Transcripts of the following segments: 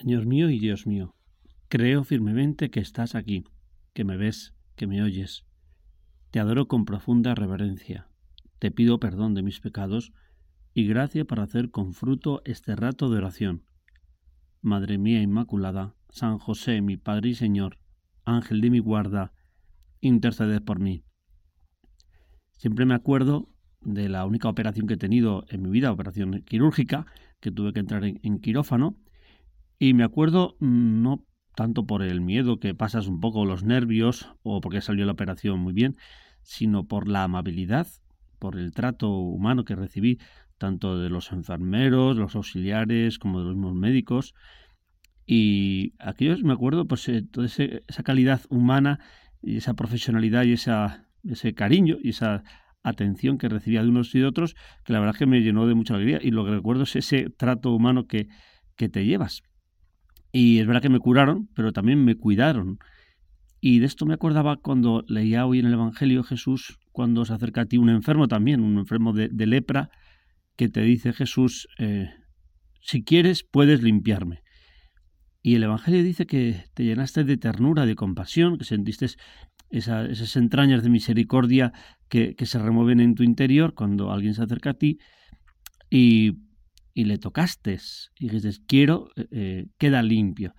Señor mío y Dios mío, creo firmemente que estás aquí, que me ves, que me oyes. Te adoro con profunda reverencia. Te pido perdón de mis pecados y gracia para hacer con fruto este rato de oración. Madre mía Inmaculada, San José, mi Padre y Señor, Ángel de mi guarda, interceded por mí. Siempre me acuerdo de la única operación que he tenido en mi vida, operación quirúrgica, que tuve que entrar en quirófano, y me acuerdo, mm, no tanto por el miedo que pasas un poco los nervios o porque salió la operación muy bien, sino por la amabilidad, por el trato humano que recibí, tanto de los enfermeros, los auxiliares, como de los mismos médicos. Y aquellos, me acuerdo, pues eh, toda esa calidad humana y esa profesionalidad y esa, ese cariño y esa atención que recibía de unos y de otros, que la verdad que me llenó de mucha alegría. Y lo que recuerdo es ese trato humano que, que te llevas. Y es verdad que me curaron, pero también me cuidaron. Y de esto me acordaba cuando leía hoy en el Evangelio Jesús, cuando se acerca a ti un enfermo también, un enfermo de, lepra, que te dice Jesús, eh, si quieres puedes limpiarme. Y el Evangelio dice que te llenaste de ternura, de compasión, que sentiste esas entrañas de misericordia que, que se remueven en tu interior cuando alguien se acerca a ti. Y y le tocaste y dijiste, quiero, eh, eh, queda limpio.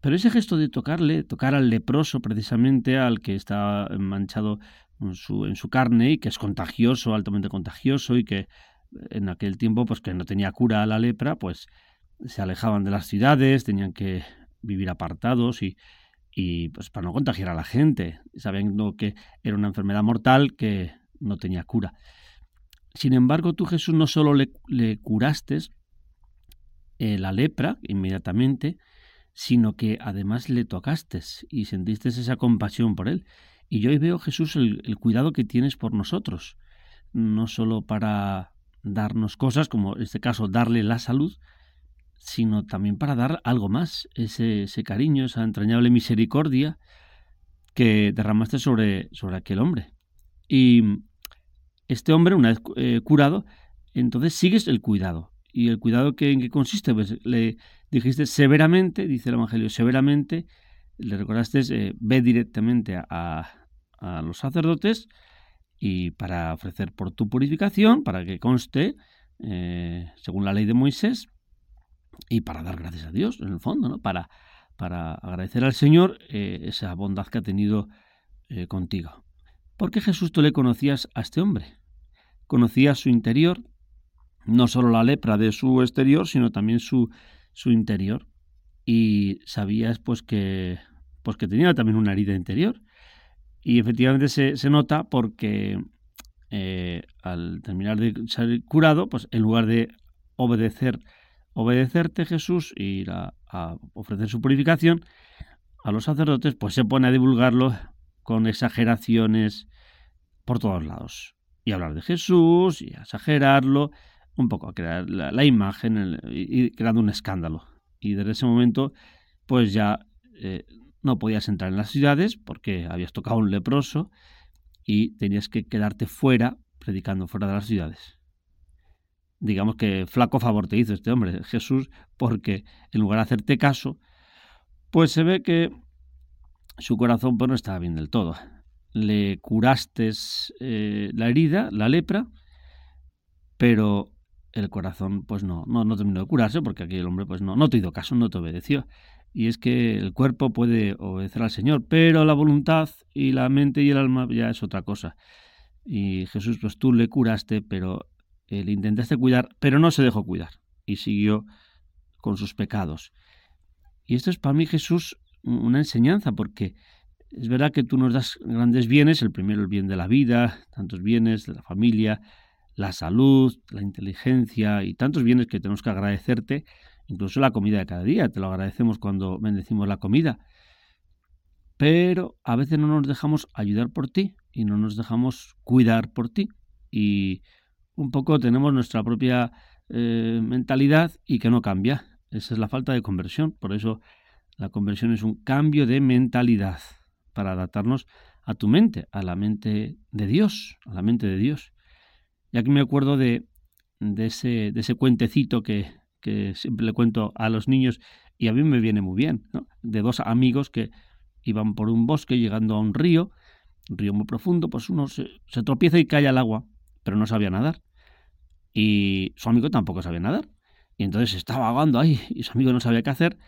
Pero ese gesto de tocarle, tocar al leproso precisamente, al que está manchado en su, en su carne y que es contagioso, altamente contagioso y que en aquel tiempo pues que no tenía cura a la lepra, pues se alejaban de las ciudades, tenían que vivir apartados y, y pues para no contagiar a la gente, sabiendo que era una enfermedad mortal que no tenía cura. Sin embargo, tú Jesús no solo le, curaste eh, la lepra inmediatamente, sino que además le tocaste y sentiste esa compasión por él. Y yo hoy veo, Jesús, el, el, cuidado que tienes por nosotros, no solo para darnos cosas, como en este caso darle la salud, sino también para dar algo más, ese, ese cariño, esa entrañable misericordia que derramaste sobre, sobre aquel hombre. Y este hombre, una vez eh, curado, entonces sigues el cuidado. ¿Y el cuidado que, en qué consiste? Pues le dijiste severamente, dice el Evangelio, severamente, le recordaste, eh, ve directamente a, los sacerdotes y para ofrecer por tu purificación, para que conste, eh, según la ley de Moisés, y para dar gracias a Dios, en el fondo, ¿no? Para, para agradecer al Señor esa bondad que ha tenido contigo. ¿Por qué Jesús tú le conocías a este hombre? Conocías su interior, no solo la lepra de su exterior, sino también su, su interior. Y sabías pues que, pues que tenía también una herida interior. Y efectivamente se, se nota porque eh, al terminar de ser curado, pues en lugar de obedecer, obedecerte Jesús e ir a ofrecer su purificación a los sacerdotes, pues se pone a divulgarlo con exageraciones por todos lados. Y hablar de Jesús y exagerarlo, un poco, crear la, imagen y, creando un escándalo. Y desde ese momento, pues ya eh, no podías entrar en las ciudades porque habías tocado un leproso y tenías que quedarte fuera, predicando fuera de las ciudades. Digamos que flaco favor te hizo este hombre, Jesús, porque en lugar de hacerte caso, pues se ve que su corazón pues, no estaba bien del todo. Le curaste eh, la herida, la lepra, pero el corazón pues no, no, no terminó de curarse porque aquel hombre pues no, no te hizo caso, no te obedeció. Y es que el cuerpo puede obedecer al Señor, pero la voluntad y la mente y el alma ya es otra cosa. Y Jesús, pues tú le curaste, pero le intentaste cuidar, pero no se dejó cuidar y siguió con sus pecados. Y esto es para mí Jesús una enseñanza, porque es verdad que tú nos das grandes bienes, el primero el bien de la vida, tantos bienes de la familia, la salud, la inteligencia y tantos bienes que tenemos que agradecerte, incluso la comida de cada día, te lo agradecemos cuando bendecimos la comida. Pero a veces no nos dejamos ayudar por ti y no nos dejamos cuidar por ti. Y un poco tenemos nuestra propia eh, mentalidad y que no cambia. Esa es la falta de conversión. Por eso la conversión es un cambio de mentalidad para adaptarnos a tu mente, a la mente de Dios, a la mente de Dios. Y aquí me acuerdo de, ese, cuentecito que, que siempre le cuento a los niños y a mí me viene muy bien, de dos amigos que iban por un bosque llegando a un río, un río muy profundo, pues uno se, tropieza y cae al agua, pero no sabía nadar. Y su amigo tampoco sabía nadar. Y entonces estaba ahogando ahí y su amigo no sabía qué hacer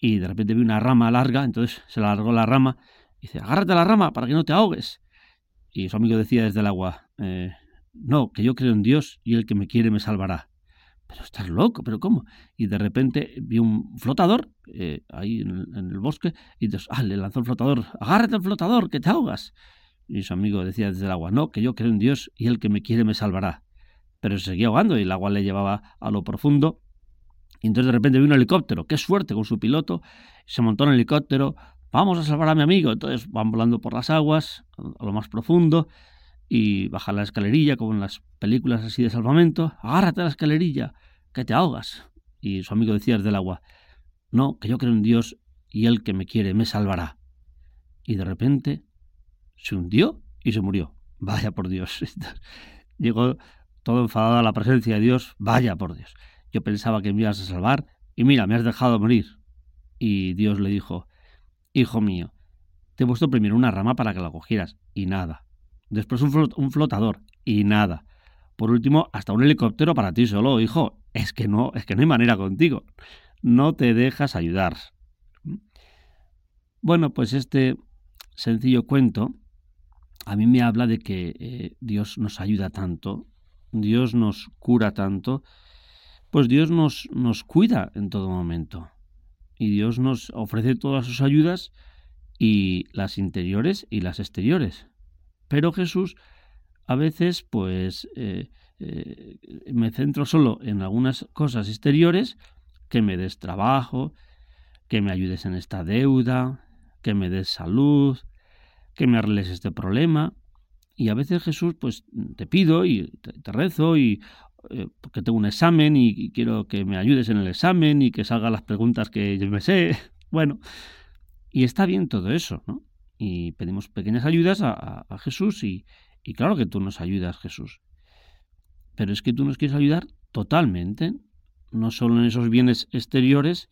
y de repente vi una rama larga, entonces se largó la rama y dice, agárrate la rama para que no te ahogues. Y su amigo decía desde el agua, eh, no, que yo creo en Dios y el que me quiere me salvará. Pero estás loco, pero ¿cómo? Y de repente vi un flotador eh, ahí en el, bosque y entonces, ah, le lanzó el flotador, agárrate al flotador, que te ahogas. Y su amigo decía desde el agua, no, que yo creo en Dios y el que me quiere me salvará. Pero se seguía ahogando y el agua le llevaba a lo profundo y entonces de repente vino un helicóptero, qué suerte con su piloto, se montó en el helicóptero, vamos a salvar a mi amigo. Entonces van volando por las aguas, a lo más profundo, y baja la escalerilla, como en las películas así de salvamento, agárrate a la escalerilla, que te ahogas. Y su amigo decía desde el agua, no, que yo creo en Dios y el que me quiere me salvará. Y de repente se hundió y se murió. Vaya por Dios. Llegó todo enfadado a la presencia de Dios. Vaya por Dios yo pensaba que me ibas a salvar y mira, me has dejado morir. Y Dios le dijo, Hijo mío, te he puesto primero una rama para que la cogieras y nada. Después un, flotador y nada. Por último, hasta un helicóptero para ti solo, hijo. Es que no, es que no hay manera contigo. No te dejas ayudar. Bueno, pues este sencillo cuento a mí me habla de que eh, Dios nos ayuda tanto, Dios nos cura tanto, pues Dios nos, nos cuida en todo momento. Y Dios nos ofrece todas sus ayudas y las interiores y las exteriores. Pero Jesús a veces pues eh, eh, me centro solo en algunas cosas exteriores, que me des trabajo, que me ayudes en esta deuda, que me des salud, que me arregles este problema. Y a veces Jesús, pues te pido y te rezo y eh, porque tengo un examen y, quiero que me ayudes en el examen y que salgan las preguntas que yo me sé. Bueno, y está bien todo eso, ¿no? Y pedimos pequeñas ayudas a, Jesús y, y claro que tú nos ayudas, Jesús. Pero es que tú nos quieres ayudar totalmente, no solo en esos bienes exteriores,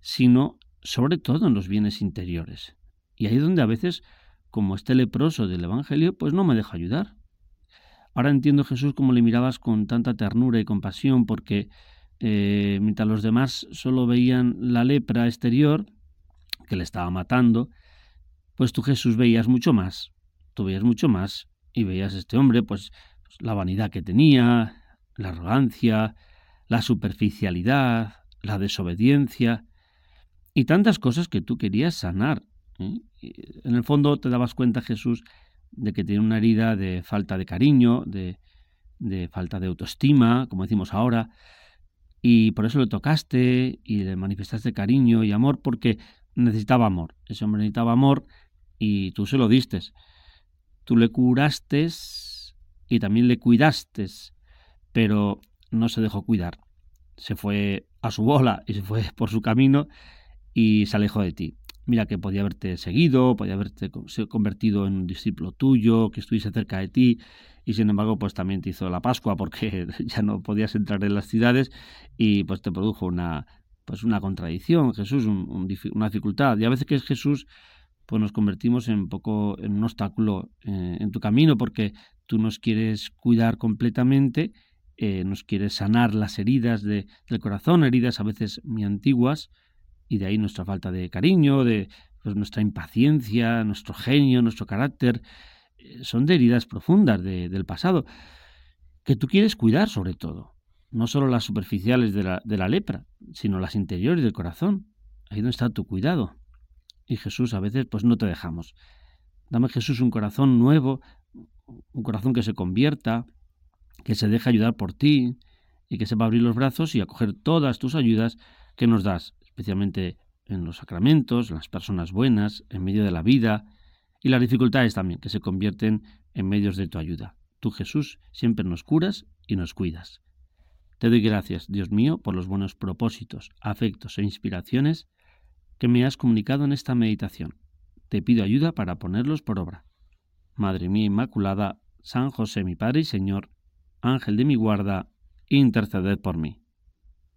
sino sobre todo en los bienes interiores. Y ahí es donde a veces, como este leproso del Evangelio, pues no me deja ayudar. Ahora entiendo, Jesús, cómo le mirabas con tanta ternura y compasión, porque eh, mientras los demás solo veían la lepra exterior, que le estaba matando, pues tú, Jesús, veías mucho más. Tú veías mucho más y veías a este hombre, pues la vanidad que tenía, la arrogancia, la superficialidad, la desobediencia y tantas cosas que tú querías sanar. ¿eh? En el fondo te dabas cuenta, Jesús, de que tiene una herida de falta de cariño, de, de falta de autoestima, como decimos ahora, y por eso le tocaste y le manifestaste cariño y amor porque necesitaba amor. Ese hombre necesitaba amor y tú se lo diste. Tú le curaste y también le cuidaste, pero no se dejó cuidar. Se fue a su bola y se fue por su camino y se alejó de ti. Mira que podía haberte seguido, podía haberte convertido en un discípulo tuyo, que estuviese cerca de ti, y sin embargo, pues también te hizo la Pascua porque ya no podías entrar en las ciudades y pues te produjo una, pues una contradicción, Jesús, una dificultad. Y a veces que es Jesús, pues nos convertimos en un poco en un obstáculo eh, en tu camino porque tú nos quieres cuidar completamente, eh, nos quieres sanar las heridas de, del corazón, heridas a veces muy antiguas, y de ahí nuestra falta de cariño, de pues, nuestra impaciencia, nuestro genio, nuestro carácter, eh, son de heridas profundas del pasado, que tú quieres cuidar sobre todo, no solo las superficiales de la, de la lepra, sino las interiores del corazón. Ahí donde está tu cuidado. Y Jesús a veces pues no te dejamos. Dame Jesús un corazón nuevo, un corazón que se convierta, que se deje ayudar por ti y que sepa abrir los brazos y acoger todas tus ayudas que nos das especialmente en los sacramentos, en las personas buenas, en medio de la vida y las dificultades también, que se convierten en medios de tu ayuda. Tú, Jesús, siempre nos curas y nos cuidas. Te doy gracias, Dios mío, por los buenos propósitos, afectos e inspiraciones que me has comunicado en esta meditación. Te pido ayuda para ponerlos por obra. Madre mía Inmaculada, San José mi Padre y Señor, Ángel de mi guarda, interceded por mí.